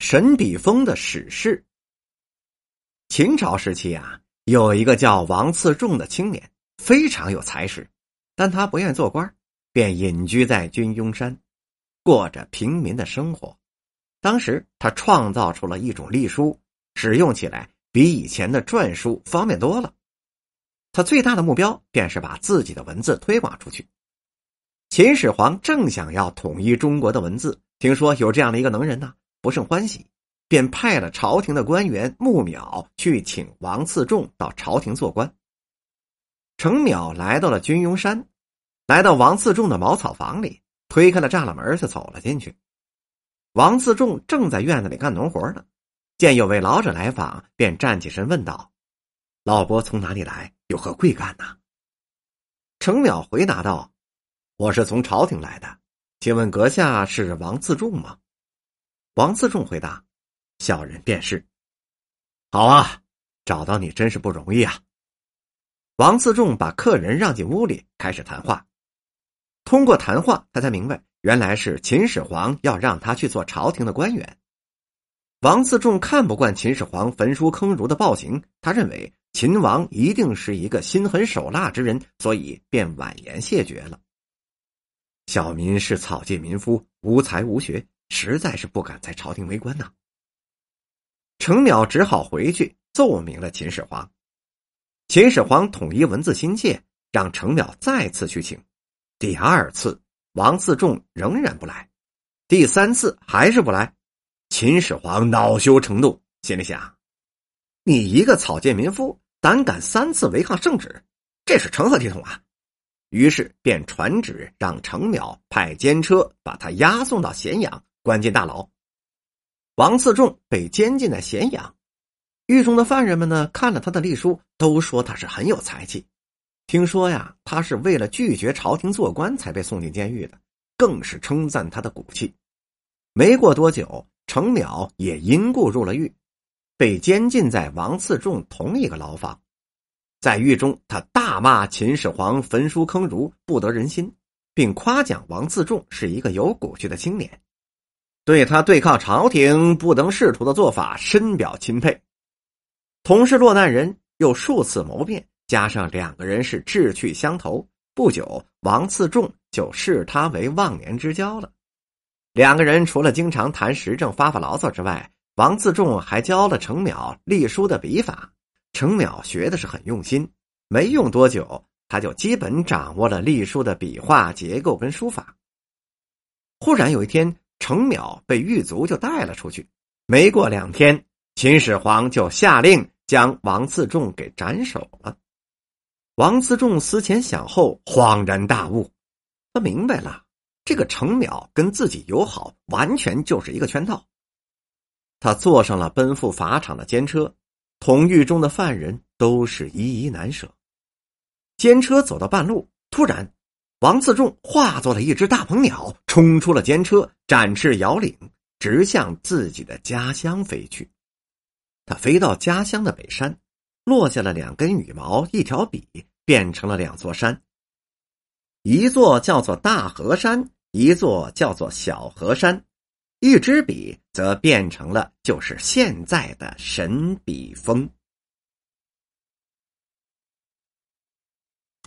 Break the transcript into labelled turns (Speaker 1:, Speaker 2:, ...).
Speaker 1: 神笔峰的史事。秦朝时期啊，有一个叫王次仲的青年，非常有才识，但他不愿做官，便隐居在军庸山，过着平民的生活。当时他创造出了一种隶书，使用起来比以前的篆书方便多了。他最大的目标便是把自己的文字推广出去。秦始皇正想要统一中国的文字，听说有这样的一个能人呢，不胜欢喜，便派了朝廷的官员穆淼去请王次仲到朝廷做官。程淼来到了军庸山，来到王次仲的茅草房里，推开了栅栏门就走了进去。王次重正在院子里干农活呢，见有位老者来访，便站起身问道：“老伯从哪里来？有何贵干呢？”程淼回答道。我是从朝廷来的，请问阁下是王自重吗？王自重回答：“小人便是。”好啊，找到你真是不容易啊。王自重把客人让进屋里，开始谈话。通过谈话，他才明白，原来是秦始皇要让他去做朝廷的官员。王自重看不惯秦始皇焚书坑儒的暴行，他认为秦王一定是一个心狠手辣之人，所以便婉言谢绝了。小民是草芥民夫，无才无学，实在是不敢在朝廷为官呐。程淼只好回去奏明了秦始皇。秦始皇统一文字心切，让程淼再次去请。第二次，王次仲仍然不来；第三次还是不来。秦始皇恼羞成怒，心里想：你一个草芥民夫，胆敢三次违抗圣旨，这是成何体统啊！于是便传旨让程淼派监车把他押送到咸阳，关进大牢。王次仲被监禁在咸阳，狱中的犯人们呢，看了他的隶书，都说他是很有才气。听说呀，他是为了拒绝朝廷做官才被送进监狱的，更是称赞他的骨气。没过多久，程淼也因故入了狱，被监禁在王次仲同一个牢房。在狱中，他大骂秦始皇焚书坑儒，不得人心，并夸奖王自重是一个有骨气的青年，对他对抗朝廷不能仕途的做法深表钦佩。同是落难人，又数次谋变，加上两个人是志趣相投，不久，王自重就视他为忘年之交了。两个人除了经常谈时政、发发牢骚之外，王自重还教了程淼隶书的笔法。程淼学的是很用心，没用多久，他就基本掌握了隶书的笔画结构跟书法。忽然有一天，程淼被狱卒就带了出去。没过两天，秦始皇就下令将王自重给斩首了。王自重思前想后，恍然大悟，他明白了，这个程淼跟自己友好，完全就是一个圈套。他坐上了奔赴法场的监车。同狱中的犯人都是依依难舍。监车走到半路，突然，王自重化作了一只大鹏鸟，冲出了监车，展翅摇领，直向自己的家乡飞去。他飞到家乡的北山，落下了两根羽毛，一条笔，变成了两座山。一座叫做大河山，一座叫做小河山。一支笔则变成了就是现在的神笔锋。